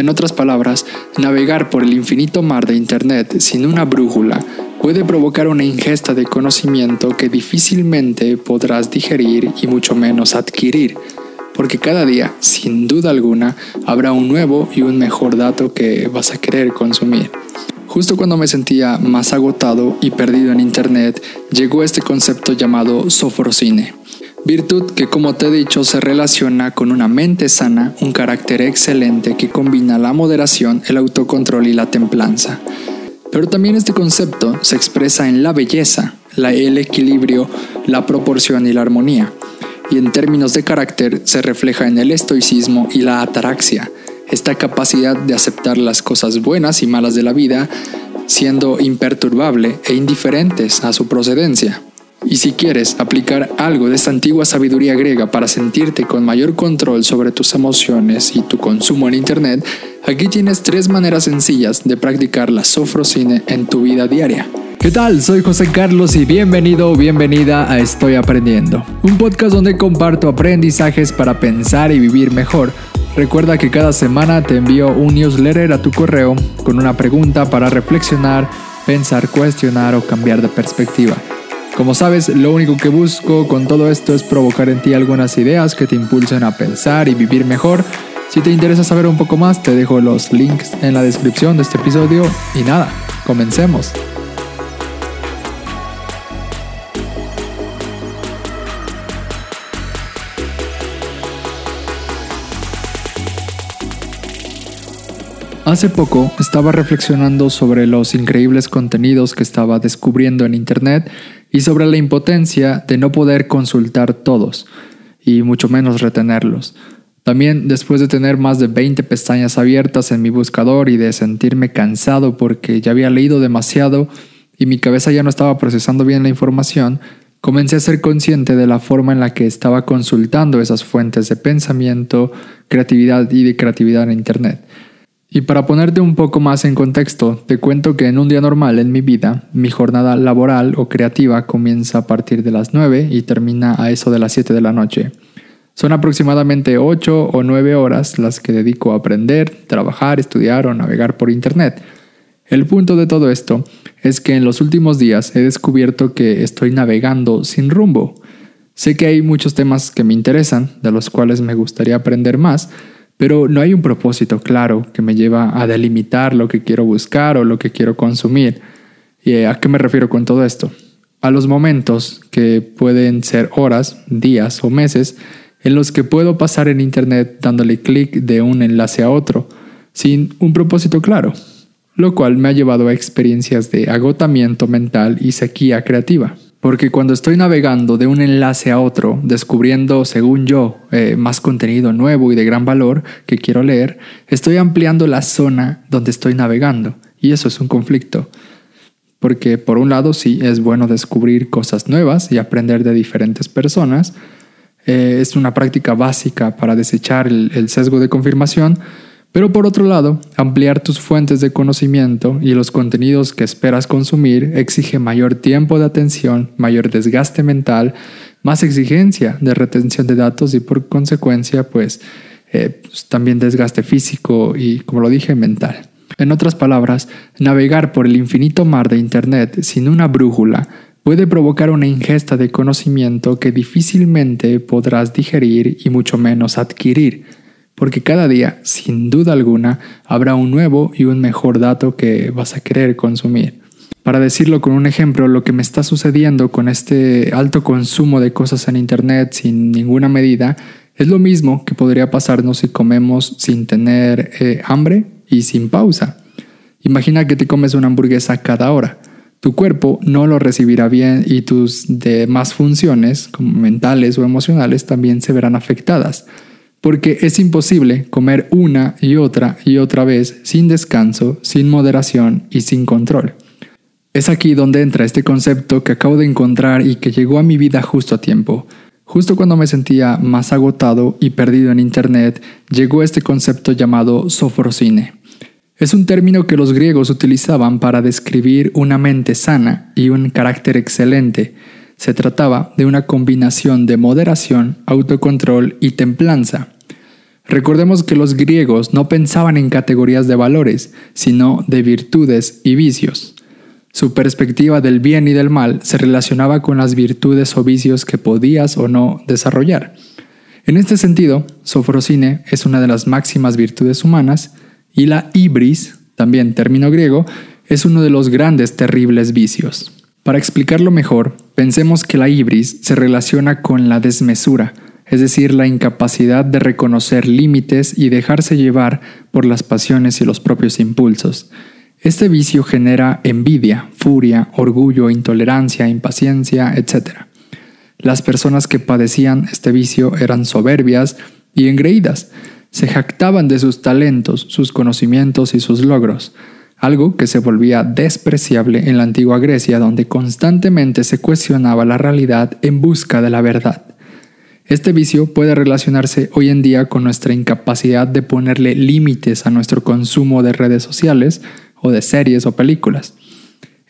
En otras palabras, navegar por el infinito mar de Internet sin una brújula puede provocar una ingesta de conocimiento que difícilmente podrás digerir y mucho menos adquirir, porque cada día, sin duda alguna, habrá un nuevo y un mejor dato que vas a querer consumir. Justo cuando me sentía más agotado y perdido en Internet, llegó este concepto llamado sofrocine. Virtud que como te he dicho se relaciona con una mente sana, un carácter excelente que combina la moderación, el autocontrol y la templanza. Pero también este concepto se expresa en la belleza, el equilibrio, la proporción y la armonía. Y en términos de carácter se refleja en el estoicismo y la ataraxia, esta capacidad de aceptar las cosas buenas y malas de la vida, siendo imperturbable e indiferentes a su procedencia. Y si quieres aplicar algo de esta antigua sabiduría griega para sentirte con mayor control sobre tus emociones y tu consumo en Internet, aquí tienes tres maneras sencillas de practicar la sofrocine en tu vida diaria. ¿Qué tal? Soy José Carlos y bienvenido o bienvenida a Estoy Aprendiendo, un podcast donde comparto aprendizajes para pensar y vivir mejor. Recuerda que cada semana te envío un newsletter a tu correo con una pregunta para reflexionar, pensar, cuestionar o cambiar de perspectiva. Como sabes, lo único que busco con todo esto es provocar en ti algunas ideas que te impulsen a pensar y vivir mejor. Si te interesa saber un poco más, te dejo los links en la descripción de este episodio y nada, comencemos. Hace poco estaba reflexionando sobre los increíbles contenidos que estaba descubriendo en Internet y sobre la impotencia de no poder consultar todos, y mucho menos retenerlos. También después de tener más de 20 pestañas abiertas en mi buscador y de sentirme cansado porque ya había leído demasiado y mi cabeza ya no estaba procesando bien la información, comencé a ser consciente de la forma en la que estaba consultando esas fuentes de pensamiento, creatividad y de creatividad en Internet. Y para ponerte un poco más en contexto, te cuento que en un día normal en mi vida, mi jornada laboral o creativa comienza a partir de las 9 y termina a eso de las 7 de la noche. Son aproximadamente 8 o 9 horas las que dedico a aprender, trabajar, estudiar o navegar por Internet. El punto de todo esto es que en los últimos días he descubierto que estoy navegando sin rumbo. Sé que hay muchos temas que me interesan, de los cuales me gustaría aprender más, pero no hay un propósito claro que me lleva a delimitar lo que quiero buscar o lo que quiero consumir. ¿Y a qué me refiero con todo esto? A los momentos que pueden ser horas, días o meses en los que puedo pasar en Internet dándole clic de un enlace a otro, sin un propósito claro, lo cual me ha llevado a experiencias de agotamiento mental y sequía creativa. Porque cuando estoy navegando de un enlace a otro, descubriendo, según yo, eh, más contenido nuevo y de gran valor que quiero leer, estoy ampliando la zona donde estoy navegando. Y eso es un conflicto. Porque por un lado sí es bueno descubrir cosas nuevas y aprender de diferentes personas. Eh, es una práctica básica para desechar el sesgo de confirmación pero por otro lado, ampliar tus fuentes de conocimiento y los contenidos que esperas consumir exige mayor tiempo de atención, mayor desgaste mental, más exigencia de retención de datos y por consecuencia pues, eh, pues, también desgaste físico y como lo dije mental. En otras palabras, navegar por el infinito mar de Internet sin una brújula puede provocar una ingesta de conocimiento que difícilmente podrás digerir y mucho menos adquirir porque cada día, sin duda alguna, habrá un nuevo y un mejor dato que vas a querer consumir. Para decirlo con un ejemplo, lo que me está sucediendo con este alto consumo de cosas en Internet sin ninguna medida es lo mismo que podría pasarnos si comemos sin tener eh, hambre y sin pausa. Imagina que te comes una hamburguesa cada hora. Tu cuerpo no lo recibirá bien y tus demás funciones, como mentales o emocionales, también se verán afectadas porque es imposible comer una y otra y otra vez sin descanso, sin moderación y sin control. Es aquí donde entra este concepto que acabo de encontrar y que llegó a mi vida justo a tiempo. Justo cuando me sentía más agotado y perdido en Internet, llegó este concepto llamado sofrocine. Es un término que los griegos utilizaban para describir una mente sana y un carácter excelente, se trataba de una combinación de moderación, autocontrol y templanza. Recordemos que los griegos no pensaban en categorías de valores, sino de virtudes y vicios. Su perspectiva del bien y del mal se relacionaba con las virtudes o vicios que podías o no desarrollar. En este sentido, Sofrosine es una de las máximas virtudes humanas y la ibris, también término griego, es uno de los grandes terribles vicios. Para explicarlo mejor, pensemos que la ibris se relaciona con la desmesura, es decir, la incapacidad de reconocer límites y dejarse llevar por las pasiones y los propios impulsos. Este vicio genera envidia, furia, orgullo, intolerancia, impaciencia, etc. Las personas que padecían este vicio eran soberbias y engreídas, se jactaban de sus talentos, sus conocimientos y sus logros, algo que se volvía despreciable en la antigua Grecia donde constantemente se cuestionaba la realidad en busca de la verdad. Este vicio puede relacionarse hoy en día con nuestra incapacidad de ponerle límites a nuestro consumo de redes sociales o de series o películas.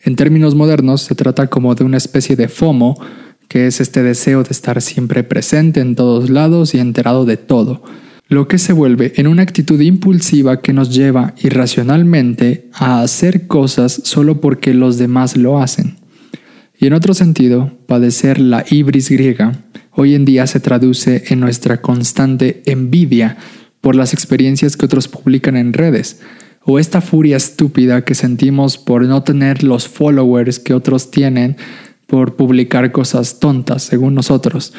En términos modernos se trata como de una especie de FOMO, que es este deseo de estar siempre presente en todos lados y enterado de todo, lo que se vuelve en una actitud impulsiva que nos lleva irracionalmente a hacer cosas solo porque los demás lo hacen. Y en otro sentido, padecer la ibris griega hoy en día se traduce en nuestra constante envidia por las experiencias que otros publican en redes, o esta furia estúpida que sentimos por no tener los followers que otros tienen por publicar cosas tontas, según nosotros,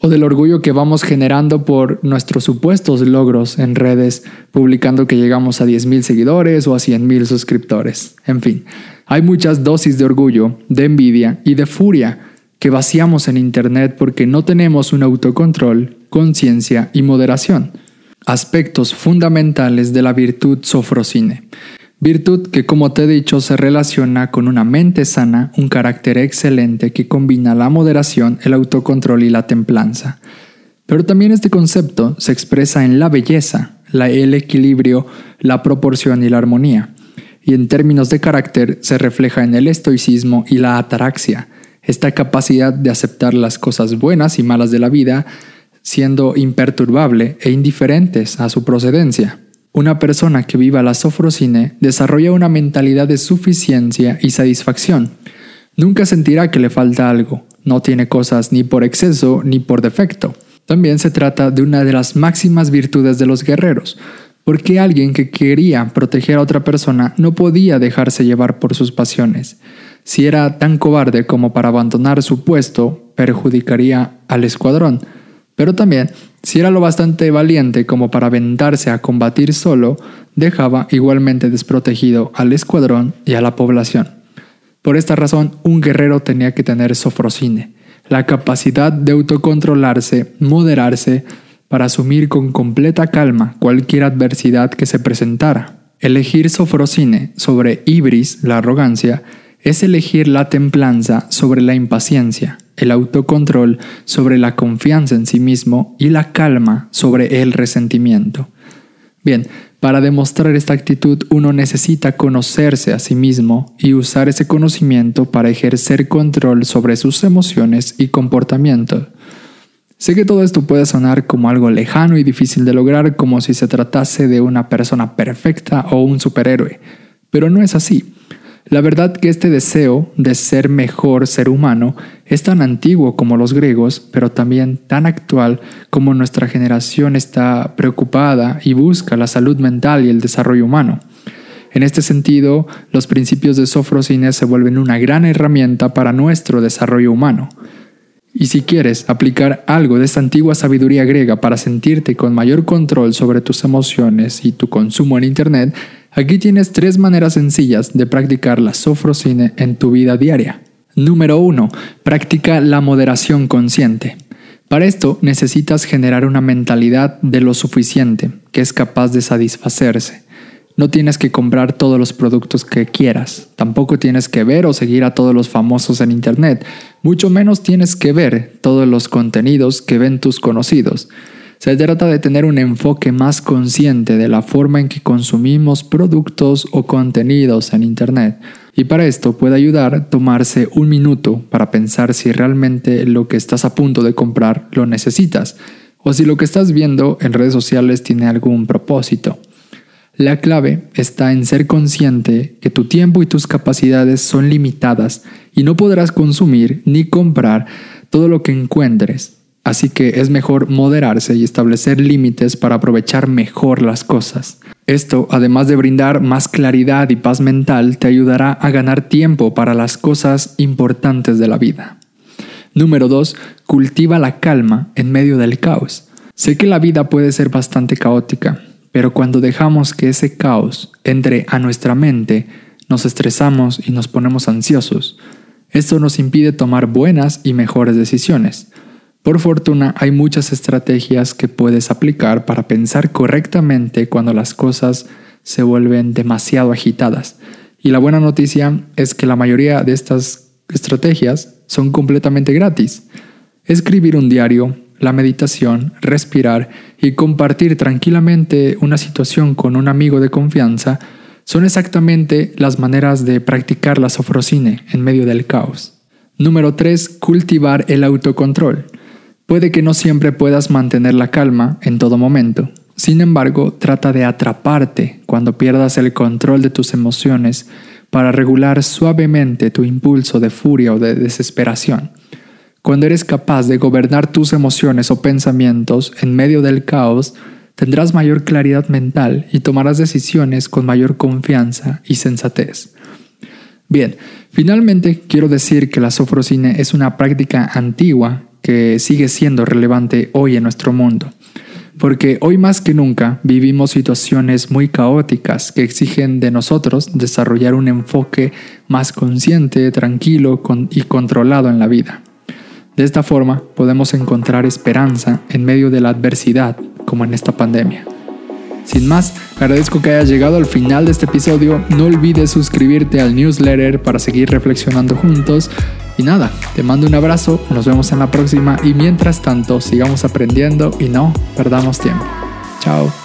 o del orgullo que vamos generando por nuestros supuestos logros en redes, publicando que llegamos a 10.000 seguidores o a 100.000 suscriptores. En fin, hay muchas dosis de orgullo, de envidia y de furia que vaciamos en Internet porque no tenemos un autocontrol, conciencia y moderación. Aspectos fundamentales de la virtud sofrosine. Virtud que, como te he dicho, se relaciona con una mente sana, un carácter excelente que combina la moderación, el autocontrol y la templanza. Pero también este concepto se expresa en la belleza, el equilibrio, la proporción y la armonía y en términos de carácter se refleja en el estoicismo y la ataraxia, esta capacidad de aceptar las cosas buenas y malas de la vida siendo imperturbable e indiferentes a su procedencia. Una persona que viva la sofrosine desarrolla una mentalidad de suficiencia y satisfacción. Nunca sentirá que le falta algo, no tiene cosas ni por exceso ni por defecto. También se trata de una de las máximas virtudes de los guerreros, porque alguien que quería proteger a otra persona no podía dejarse llevar por sus pasiones. Si era tan cobarde como para abandonar su puesto, perjudicaría al escuadrón. Pero también, si era lo bastante valiente como para aventarse a combatir solo, dejaba igualmente desprotegido al escuadrón y a la población. Por esta razón, un guerrero tenía que tener sofrosine, la capacidad de autocontrolarse, moderarse, para asumir con completa calma cualquier adversidad que se presentara. Elegir sofrosine sobre ibris, la arrogancia, es elegir la templanza sobre la impaciencia, el autocontrol sobre la confianza en sí mismo y la calma sobre el resentimiento. Bien, para demostrar esta actitud uno necesita conocerse a sí mismo y usar ese conocimiento para ejercer control sobre sus emociones y comportamiento. Sé que todo esto puede sonar como algo lejano y difícil de lograr, como si se tratase de una persona perfecta o un superhéroe, pero no es así. La verdad que este deseo de ser mejor ser humano es tan antiguo como los griegos, pero también tan actual como nuestra generación está preocupada y busca la salud mental y el desarrollo humano. En este sentido, los principios de Sofrosines se vuelven una gran herramienta para nuestro desarrollo humano. Y si quieres aplicar algo de esta antigua sabiduría griega para sentirte con mayor control sobre tus emociones y tu consumo en Internet, aquí tienes tres maneras sencillas de practicar la sofrosine en tu vida diaria. Número 1. Practica la moderación consciente. Para esto necesitas generar una mentalidad de lo suficiente, que es capaz de satisfacerse. No tienes que comprar todos los productos que quieras, tampoco tienes que ver o seguir a todos los famosos en Internet, mucho menos tienes que ver todos los contenidos que ven tus conocidos. Se trata de tener un enfoque más consciente de la forma en que consumimos productos o contenidos en Internet. Y para esto puede ayudar tomarse un minuto para pensar si realmente lo que estás a punto de comprar lo necesitas o si lo que estás viendo en redes sociales tiene algún propósito. La clave está en ser consciente que tu tiempo y tus capacidades son limitadas y no podrás consumir ni comprar todo lo que encuentres. Así que es mejor moderarse y establecer límites para aprovechar mejor las cosas. Esto, además de brindar más claridad y paz mental, te ayudará a ganar tiempo para las cosas importantes de la vida. Número 2. Cultiva la calma en medio del caos. Sé que la vida puede ser bastante caótica, pero cuando dejamos que ese caos entre a nuestra mente, nos estresamos y nos ponemos ansiosos. Esto nos impide tomar buenas y mejores decisiones. Por fortuna hay muchas estrategias que puedes aplicar para pensar correctamente cuando las cosas se vuelven demasiado agitadas. Y la buena noticia es que la mayoría de estas estrategias son completamente gratis. Escribir un diario, la meditación, respirar y compartir tranquilamente una situación con un amigo de confianza son exactamente las maneras de practicar la sofrosine en medio del caos. Número 3. Cultivar el autocontrol. Puede que no siempre puedas mantener la calma en todo momento. Sin embargo, trata de atraparte cuando pierdas el control de tus emociones para regular suavemente tu impulso de furia o de desesperación. Cuando eres capaz de gobernar tus emociones o pensamientos en medio del caos, tendrás mayor claridad mental y tomarás decisiones con mayor confianza y sensatez. Bien, finalmente quiero decir que la sofrosine es una práctica antigua sigue siendo relevante hoy en nuestro mundo, porque hoy más que nunca vivimos situaciones muy caóticas que exigen de nosotros desarrollar un enfoque más consciente, tranquilo y controlado en la vida. De esta forma podemos encontrar esperanza en medio de la adversidad, como en esta pandemia. Sin más, agradezco que hayas llegado al final de este episodio. No olvides suscribirte al newsletter para seguir reflexionando juntos. Y nada, te mando un abrazo, nos vemos en la próxima y mientras tanto sigamos aprendiendo y no perdamos tiempo. Chao.